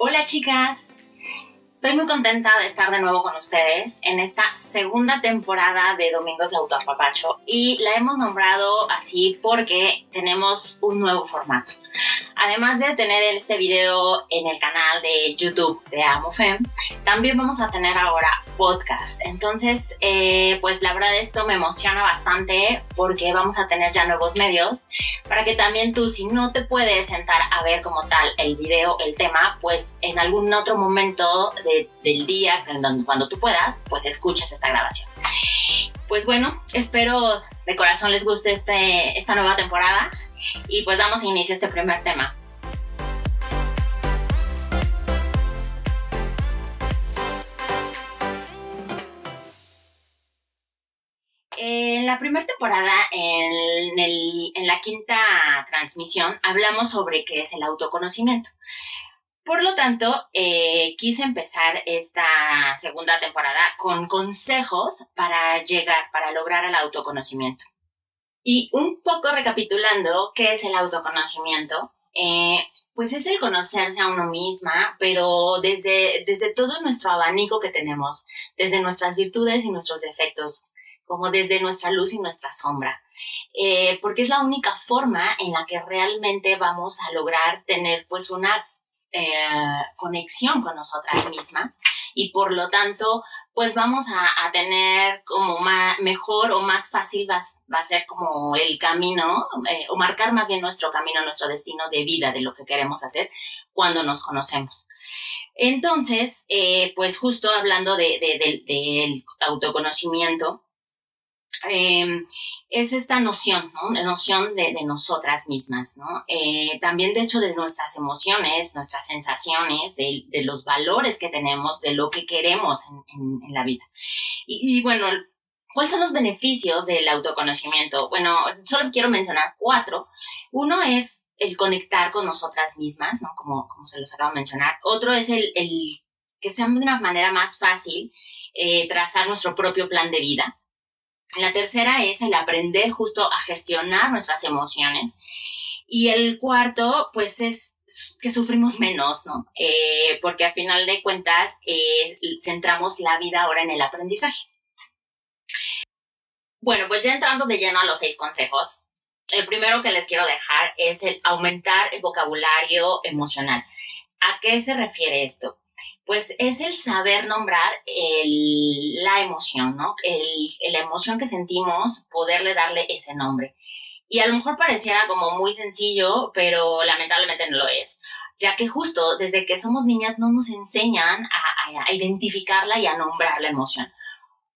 Hola chicas, estoy muy contenta de estar de nuevo con ustedes en esta segunda temporada de Domingos de Autoapapacho y la hemos nombrado así porque tenemos un nuevo formato. Además de tener este video en el canal de YouTube de AmoFem, también vamos a tener ahora podcast. Entonces, eh, pues la verdad esto me emociona bastante porque vamos a tener ya nuevos medios para que también tú, si no te puedes sentar a ver como tal el video, el tema, pues en algún otro momento del día, cuando tú puedas, pues escuches esta grabación. Pues bueno, espero de corazón les guste este, esta nueva temporada y pues damos inicio a este primer tema. En la primera temporada, en, la quinta transmisión, hablamos sobre qué es el autoconocimiento. Por lo tanto, eh, quise empezar esta segunda temporada con consejos para llegar, para lograr el autoconocimiento. Y un poco recapitulando, ¿qué es el autoconocimiento? Eh, pues es el conocerse a uno misma, pero desde, desde todo nuestro abanico que tenemos, desde nuestras virtudes y nuestros defectos, como desde nuestra luz y nuestra sombra, eh, porque es la única forma en la que realmente vamos a lograr tener pues una eh, conexión con nosotras mismas y por lo tanto pues vamos a, tener como más, mejor o más fácil va, a ser como el camino eh, o marcar más bien nuestro camino, nuestro destino de vida de lo que queremos hacer cuando nos conocemos. Entonces, eh, pues justo hablando de, del autoconocimiento, Em, es esta noción, ¿no? La noción de, nosotras mismas, ¿no? Eh, también, de hecho, de nuestras emociones, nuestras sensaciones, de, los valores que tenemos, de lo que queremos en, la vida. Y, bueno, ¿cuáles son los beneficios del autoconocimiento? Bueno, solo quiero mencionar cuatro. Uno es el conectar con nosotras mismas, ¿no? Como, como se los acabo de mencionar. Otro es el, que sea de una manera más fácil eh, trazar nuestro propio plan de vida la tercera es el aprender justo a gestionar nuestras emociones. Y el cuarto, pues es que sufrimos menos, ¿no? Eh, porque al final de cuentas eh, centramos la vida ahora en el aprendizaje. Bueno, pues ya entrando de lleno a los seis consejos, el primero que les quiero dejar es el aumentar el vocabulario emocional. ¿A qué se refiere esto? Pues es el saber nombrar la emoción, ¿no? la emoción que sentimos, poderle darle ese nombre. Y a lo mejor pareciera como muy sencillo, pero lamentablemente no lo es, ya que justo desde que somos niñas no nos enseñan a, identificarla y a nombrar la emoción.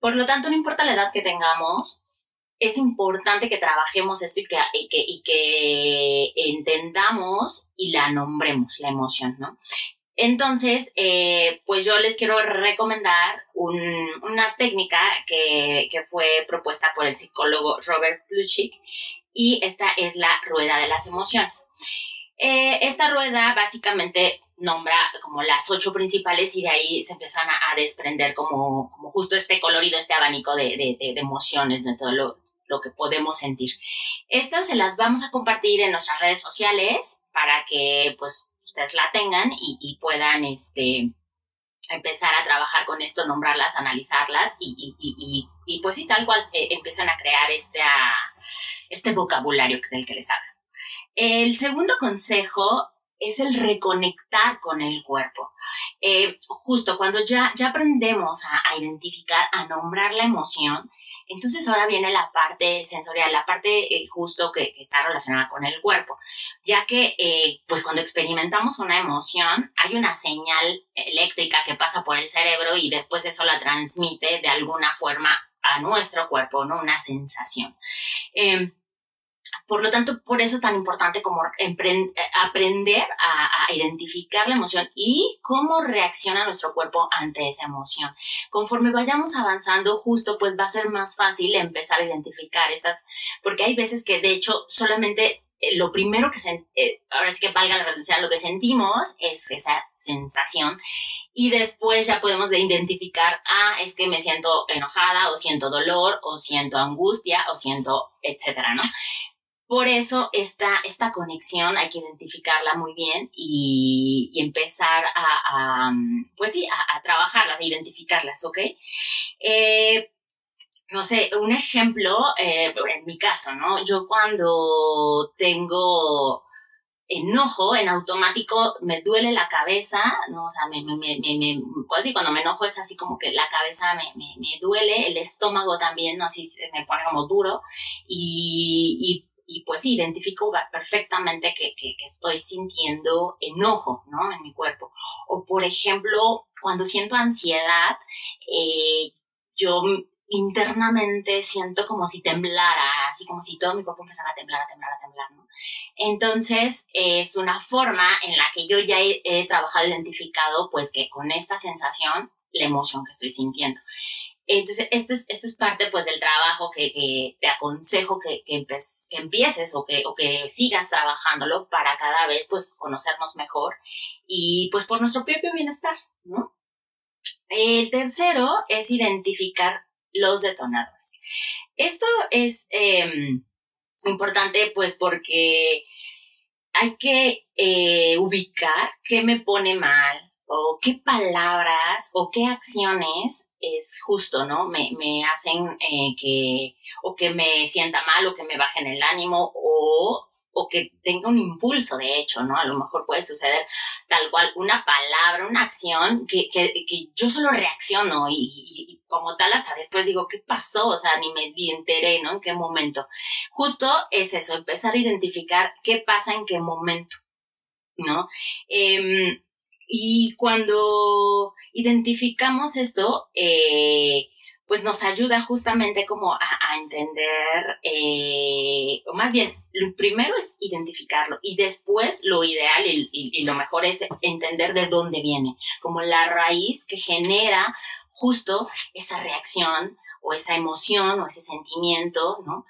Por lo tanto, no importa la edad que tengamos, es importante que trabajemos esto y que, y que entendamos y la nombremos, la emoción, ¿no? Entonces, eh, pues yo les quiero recomendar una técnica que, fue propuesta por el psicólogo Robert Plutchik y esta es la rueda de las emociones. Eh, esta rueda básicamente nombra como las ocho principales y de ahí se empiezan a, desprender como, justo este colorido, este abanico de, emociones, de todo lo que podemos sentir. Estas se las vamos a compartir en nuestras redes sociales para que pues ustedes la tengan y, puedan este, empezar a trabajar con esto, nombrarlas, analizarlas y, pues sí, tal cual eh, empiezan a crear este, este vocabulario del que les hablo. El segundo consejo es el reconectar con el cuerpo. Eh, justo cuando ya, ya aprendemos a, identificar, a nombrar la emoción, entonces ahora viene la parte sensorial, la parte eh, justo que, está relacionada con el cuerpo, ya que eh, pues cuando experimentamos una emoción hay una señal eléctrica que pasa por el cerebro y después eso la transmite de alguna forma a nuestro cuerpo, ¿no? Una sensación. Em, por lo tanto, por eso es tan importante como aprender a, identificar la emoción y cómo reacciona nuestro cuerpo ante esa emoción. Conforme vayamos avanzando, justo pues va a ser más fácil empezar a identificar estas, porque hay veces que de hecho solamente eh, lo primero que se, eh, ahora es que valga la redundancia, lo que sentimos es esa sensación y después ya podemos identificar, ah, es que me siento enojada o siento dolor o siento angustia o siento, etcétera, ¿no? Por eso esta, esta conexión hay que identificarla muy bien y, empezar a, pues sí, a, trabajarlas, a identificarlas, ¿ok? Eh, no sé, un ejemplo, eh, en mi caso, ¿no? Yo cuando tengo enojo, en automático me duele la cabeza, ¿no? O sea, me, me, me cuando me enojo es así como que la cabeza me, me, duele, el estómago también, ¿no? Así me pone como duro y y pues identifico perfectamente que, estoy sintiendo enojo, ¿no? En mi cuerpo. O por ejemplo, cuando siento ansiedad, eh, yo internamente siento como si temblara, así como si todo mi cuerpo empezara a temblar, a temblar, a temblar. Entonces, es una forma en la que yo ya he, he trabajado, identificado, pues que con esta sensación, la emoción que estoy sintiendo. Entonces, este es, es parte pues del trabajo que, que te aconsejo que, que, que, empieces o que, o que sigas trabajándolo para cada vez pues conocernos mejor y pues por nuestro propio bienestar, ¿no? El tercero es identificar los detonadores. Esto es em, importante pues porque hay que eh, ubicar qué me pone mal o qué palabras o qué acciones es justo, ¿no? Me, me hacen eh, que, o que me sienta mal, o que me bajen el ánimo, o, o que tenga un impulso, de hecho, ¿no? A lo mejor puede suceder tal cual una palabra, una acción que, que, que yo solo reacciono y, como tal hasta después digo, ¿qué pasó? O sea, ni me enteré, ¿no? En qué momento. Justo es eso, empezar a identificar qué pasa en qué momento, ¿no? Eh, y cuando identificamos esto, eh, pues nos ayuda justamente como a, entender, eh, o más bien, lo primero es identificarlo y después lo ideal y, y, lo mejor es entender de dónde viene, como la raíz que genera justo esa reacción o esa emoción o ese sentimiento, ¿no?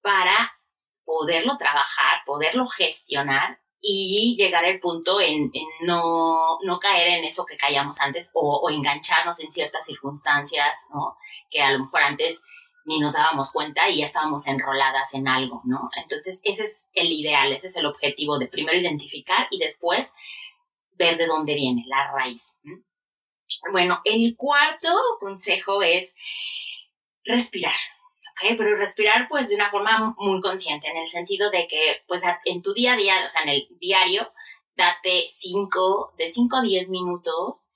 Para poderlo trabajar, poderlo gestionar y llegar al punto en, no, no, caer en eso que caíamos antes o, engancharnos en ciertas circunstancias, ¿no? Que a lo mejor antes ni nos dábamos cuenta y ya estábamos enroladas en algo, ¿no? Entonces, ese es el ideal, ese es el objetivo de primero identificar y después ver de dónde viene la raíz. Bueno, el cuarto consejo es respirar. Pero respirar pues de una forma muy consciente, en el sentido de que pues en tu día a día, o sea, en el diario, date cinco, de 5 a 10 minutos,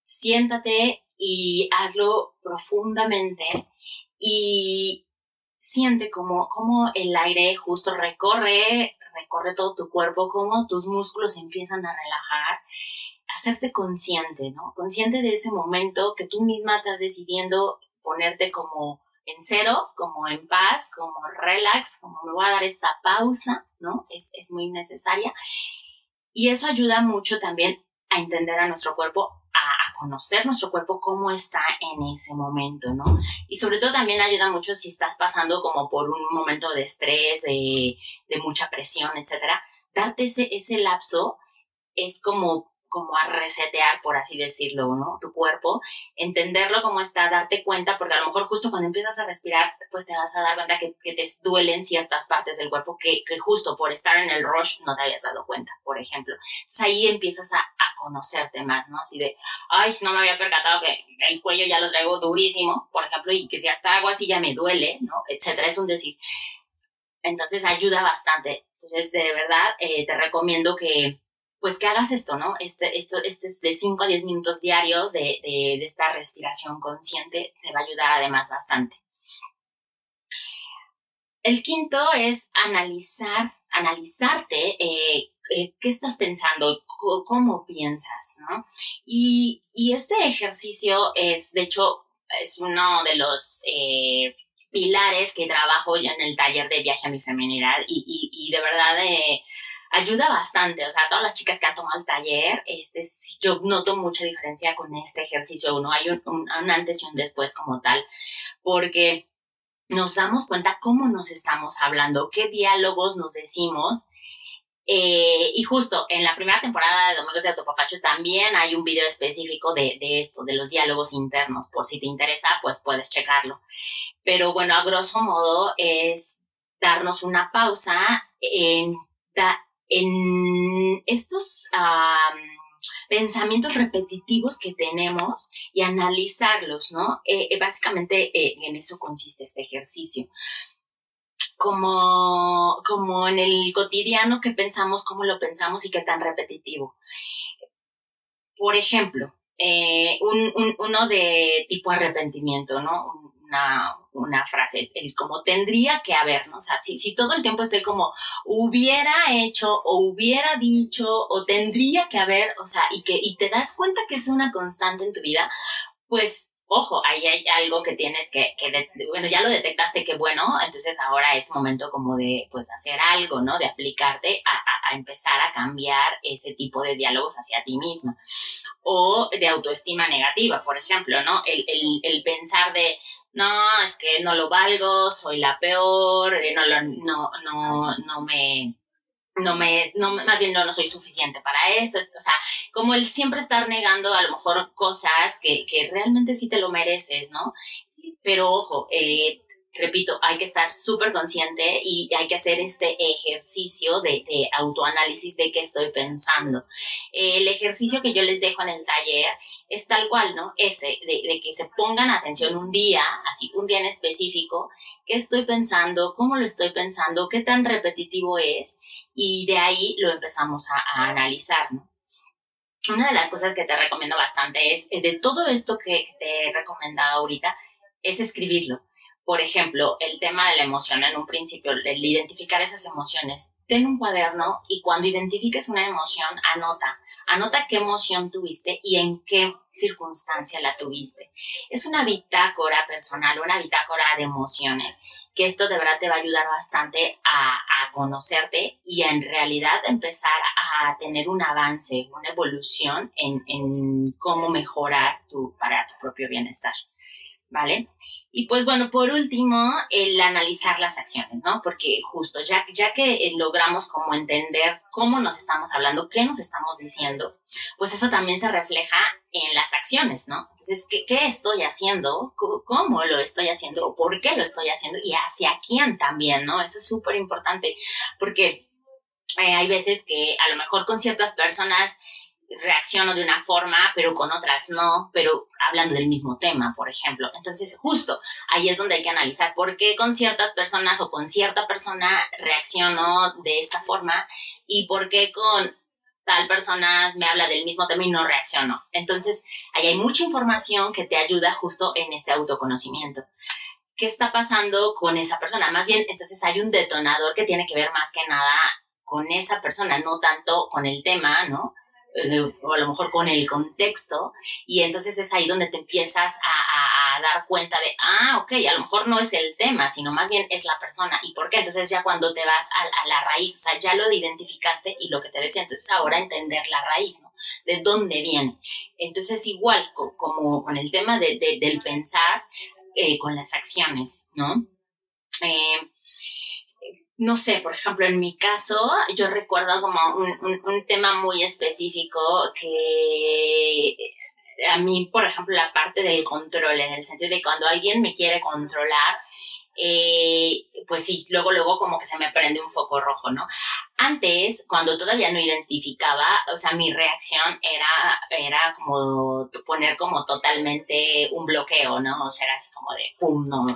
siéntate y hazlo profundamente y siente como, como el aire justo recorre, recorre todo tu cuerpo, como tus músculos empiezan a relajar, hacerte consciente, ¿no? Consciente de ese momento que tú misma estás decidiendo ponerte como en cero, como en paz, como relax, como me voy a dar esta pausa, ¿no? Es, es muy necesaria. Y eso ayuda mucho también a entender a nuestro cuerpo, a, conocer nuestro cuerpo cómo está en ese momento, ¿no? Y sobre todo también ayuda mucho si estás pasando como por un momento de estrés, de, de mucha presión, etcétera. Darte ese, ese lapso es como como a resetear, por así decirlo, ¿no? Tu cuerpo, entenderlo como está, darte cuenta, porque a lo mejor justo cuando empiezas a respirar, pues te vas a dar cuenta que, te duelen ciertas partes del cuerpo que, justo por estar en el rush no te habías dado cuenta, por ejemplo. Entonces ahí empiezas a, conocerte más, ¿no? Así de, ay, no me había percatado que el cuello ya lo traigo durísimo, por ejemplo, y que si hasta hago así ya me duele, ¿no? Etcétera, es un decir. Entonces ayuda bastante. Entonces, de verdad, eh, te recomiendo que, pues que hagas esto, ¿no? Este, esto, este es de 5 a 10 minutos diarios de, de, esta respiración consciente, te va a ayudar además bastante. El quinto es analizar, analizarte eh, eh, qué estás pensando, cómo piensas, ¿no? Y, y, este ejercicio es, de hecho, es uno de los eh, pilares que trabajo yo en el taller de viaje a mi feminidad y, y de verdad ayuda bastante, o sea, todas las chicas que han tomado el taller, este, yo noto mucha diferencia con este ejercicio, ¿no? Hay un, antes y un después como tal, porque nos damos cuenta cómo nos estamos hablando, qué diálogos nos decimos. Eh, y justo en la primera temporada de Domingos de Autopapacho también hay un video específico de, de, esto, de los diálogos internos. Por si te interesa, pues puedes checarlo. Pero bueno, a grosso modo es darnos una pausa en, en estos pensamientos repetitivos que tenemos y analizarlos, ¿no? Eh, eh, básicamente eh, en eso consiste este ejercicio. Como, como en el cotidiano que pensamos, cómo lo pensamos y qué tan repetitivo. Por ejemplo, uno de tipo arrepentimiento, ¿no? Una, una frase, el como tendría que haber, ¿no? O sea, si, si todo el tiempo estoy como hubiera hecho o hubiera dicho o tendría que haber, o sea, y que y te das cuenta que es una constante en tu vida, pues ojo, ahí hay algo que tienes que, que bueno, ya lo detectaste que bueno, entonces ahora es momento como de, pues, hacer algo, ¿no? De aplicarte a, a, empezar a cambiar ese tipo de diálogos hacia ti misma. O de autoestima negativa, por ejemplo, ¿no? El, el, el pensar de, no, es que no lo valgo, soy la peor, eh, no, no, no, no me, no me, no, más bien no, no soy suficiente para esto, o sea, como el siempre estar negando a lo mejor cosas que, que realmente sí te lo mereces, ¿no? Pero ojo, eh, repito, hay que estar súper consciente y hay que hacer este ejercicio de, autoanálisis de qué estoy pensando. El ejercicio que yo les dejo en el taller es tal cual, ¿no? Ese, de, que se pongan atención un día, así, un día en específico, qué estoy pensando, cómo lo estoy pensando, qué tan repetitivo es, y de ahí lo empezamos a, a analizar, ¿no? Una de las cosas que te recomiendo bastante es, eh, de todo esto que te he recomendado ahorita, es escribirlo por ejemplo, el tema de la emoción en un principio, el identificar esas emociones. Ten un cuaderno y cuando identifiques una emoción, anota. Anota qué emoción tuviste y en qué circunstancia la tuviste. Es una bitácora personal, una bitácora de emociones, que esto de verdad te va a ayudar bastante a, conocerte y en realidad empezar a tener un avance, una evolución en, en cómo mejorar tu, para tu propio bienestar. ¿Vale? Y pues bueno, por último, el analizar las acciones, ¿no? Porque justo ya, ya que eh, logramos como entender cómo nos estamos hablando, qué nos estamos diciendo, pues eso también se refleja en las acciones, ¿no? Entonces, ¿qué, qué estoy haciendo? ¿Cómo lo estoy haciendo? ¿Por qué lo estoy haciendo? Y hacia quién también, ¿no? Eso es súper importante porque eh, hay veces que a lo mejor con ciertas personas reacciono de una forma, pero con otras no, pero hablando del mismo tema, por ejemplo. Entonces, justo ahí es donde hay que analizar por qué con ciertas personas o con cierta persona reacciono de esta forma y por qué con tal persona me habla del mismo tema y no reacciono. Entonces, ahí hay mucha información que te ayuda justo en este autoconocimiento. ¿Qué está pasando con esa persona? Más bien, entonces hay un detonador que tiene que ver más que nada con esa persona, no tanto con el tema, ¿no? O a lo mejor con el contexto, y entonces es ahí donde te empiezas a, dar cuenta de, ah, ok, a lo mejor no es el tema, sino más bien es la persona. ¿Y por qué? Entonces ya cuando te vas a, la raíz, o sea, ya lo identificaste y lo que te decía, entonces ahora entender la raíz, ¿no? De dónde viene. Entonces igual como con el tema de, del pensar, eh, con las acciones, ¿no? Eh, no sé, por ejemplo, en mi caso, yo recuerdo como un, un, tema muy específico que a mí, por ejemplo, la parte del control, en el sentido de cuando alguien me quiere controlar, eh, pues sí, luego, luego como que se me prende un foco rojo, ¿no? Antes, cuando todavía no identificaba, o sea, mi reacción era, era como poner como totalmente un bloqueo, ¿no? O sea, era así como de, pum, no,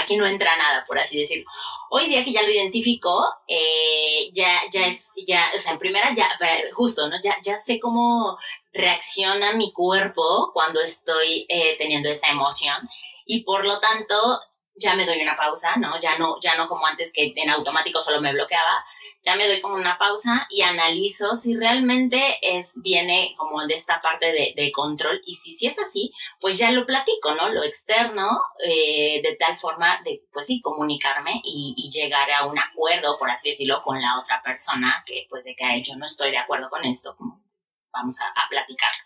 aquí no entra nada, por así decirlo. Hoy día que ya lo identifico, eh, ya, ya es, ya, o sea, en primera ya, justo, ¿no? Ya, ya sé cómo reacciona mi cuerpo cuando estoy eh, teniendo esa emoción y por lo tanto ya me doy una pausa, ¿no? Ya no, ya no como antes que en automático solo me bloqueaba, ya me doy como una pausa y analizo si realmente es, viene como de esta parte de, de control y si, si es así, pues ya lo platico, ¿no? Lo externo, eh, de tal forma de, pues sí, comunicarme y, y, llegar a un acuerdo, por así decirlo, con la otra persona que, pues de que yo no estoy de acuerdo con esto, como vamos a, platicarlo.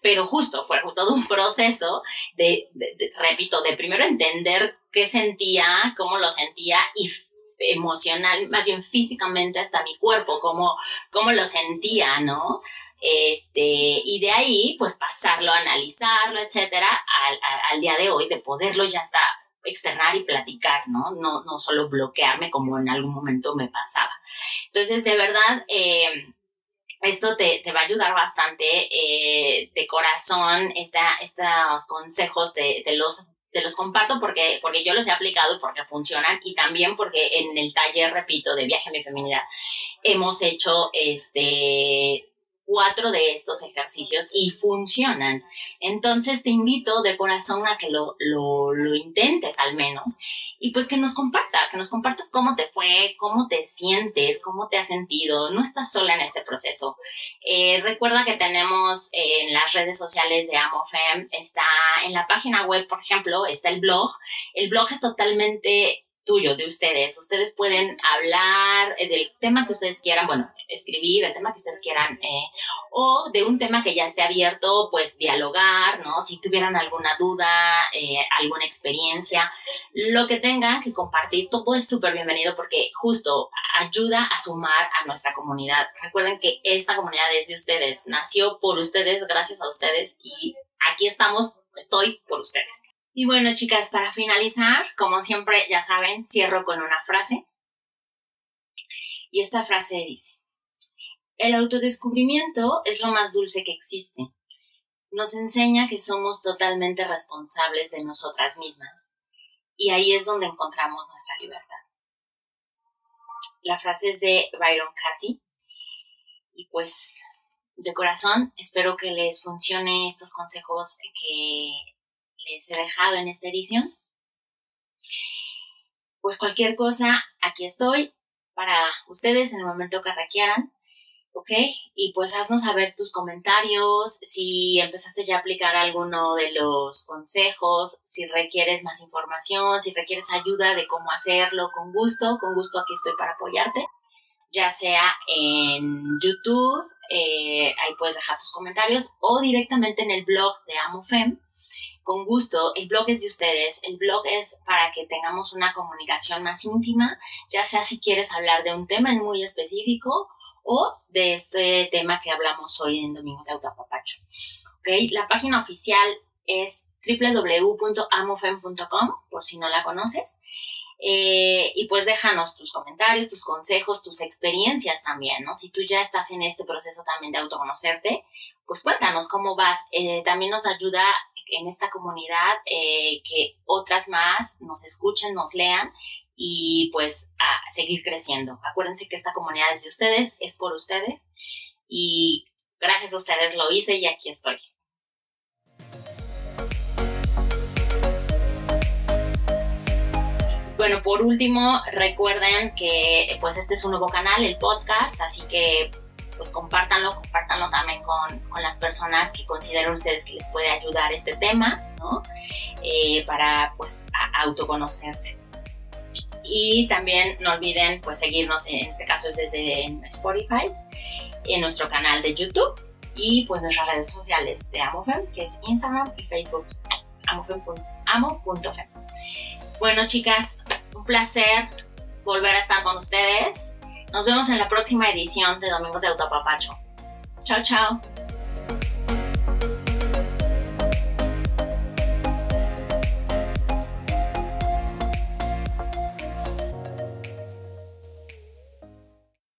Pero justo fue todo un proceso de, repito, de primero entender qué sentía, cómo lo sentía y emocional, más bien físicamente hasta mi cuerpo, cómo, cómo lo sentía, ¿no? Este, y de ahí, pues pasarlo, analizarlo, etcétera, al, día de hoy, de poderlo ya está externar y platicar, ¿no? No, no solo bloquearme como en algún momento me pasaba. Entonces, de verdad, eh, esto te, va a ayudar bastante eh, de corazón, esta, estos consejos de, los te los comparto porque, porque yo los he aplicado y porque funcionan y también porque en el taller, repito, de viaje a mi feminidad, hemos hecho este cuatro de estos ejercicios y funcionan. Entonces te invito de corazón a que lo, lo, lo, intentes al menos y pues que nos compartas, que nos compartas cómo te fue, cómo te sientes, cómo te has sentido. No estás sola en este proceso. Eh, recuerda que tenemos en las redes sociales de AmoFem, está en la página web, por ejemplo, está el blog. El blog es totalmente tuyo, de ustedes. Ustedes pueden hablar eh, del tema que ustedes quieran, bueno, escribir el tema que ustedes quieran, eh, o de un tema que ya esté abierto, pues dialogar, ¿no? Si tuvieran alguna duda, eh, alguna experiencia, lo que tengan que compartir, todo es súper bienvenido porque justo ayuda a sumar a nuestra comunidad. Recuerden que esta comunidad es de ustedes, nació por ustedes, gracias a ustedes, y aquí estamos, estoy por ustedes. Y bueno, chicas, para finalizar, como siempre, ya saben, cierro con una frase. Y esta frase dice, el autodescubrimiento es lo más dulce que existe. Nos enseña que somos totalmente responsables de nosotras mismas. Y ahí es donde encontramos nuestra libertad. La frase es de Byron Katy. Y pues, de corazón, espero que les funcione estos consejos que les he dejado en esta edición. Pues cualquier cosa, aquí estoy para ustedes en el momento que requieran. ¿ok? Y pues haznos saber tus comentarios, si empezaste ya a aplicar alguno de los consejos, si requieres más información, si requieres ayuda de cómo hacerlo, con gusto, con gusto aquí estoy para apoyarte, ya sea en YouTube, eh, ahí puedes dejar tus comentarios, o directamente en el blog de AmoFem, con gusto. El blog es de ustedes. El blog es para que tengamos una comunicación más íntima, ya sea si quieres hablar de un tema muy específico o de este tema que hablamos hoy en Domingos de Autoapapacho. ¿Okay? La página oficial es www.amofem.com, por si no la conoces. Eh, y pues déjanos tus comentarios, tus consejos, tus experiencias también, ¿no? Si tú ya estás en este proceso también de autoconocerte, pues cuéntanos cómo vas. Eh, también nos ayuda en esta comunidad eh, que otras más nos escuchen, nos lean y pues a seguir creciendo. Acuérdense que esta comunidad es de ustedes, es por ustedes y gracias a ustedes lo hice y aquí estoy. Bueno, por último, recuerden que pues este es un nuevo canal, el podcast, así que pues compártanlo, compártanlo también con, con las personas que consideren ustedes que les puede ayudar este tema, ¿no? Eh, para pues autoconocerse. Y también no olviden pues seguirnos, en este caso es desde Spotify, en nuestro canal de YouTube y pues nuestras redes sociales de AmoFem, que es Instagram y Facebook, amo.fem. Bueno, chicas, un placer volver a estar con ustedes. Nos vemos en la próxima edición de Domingos de Autopapacho. Chao, chao.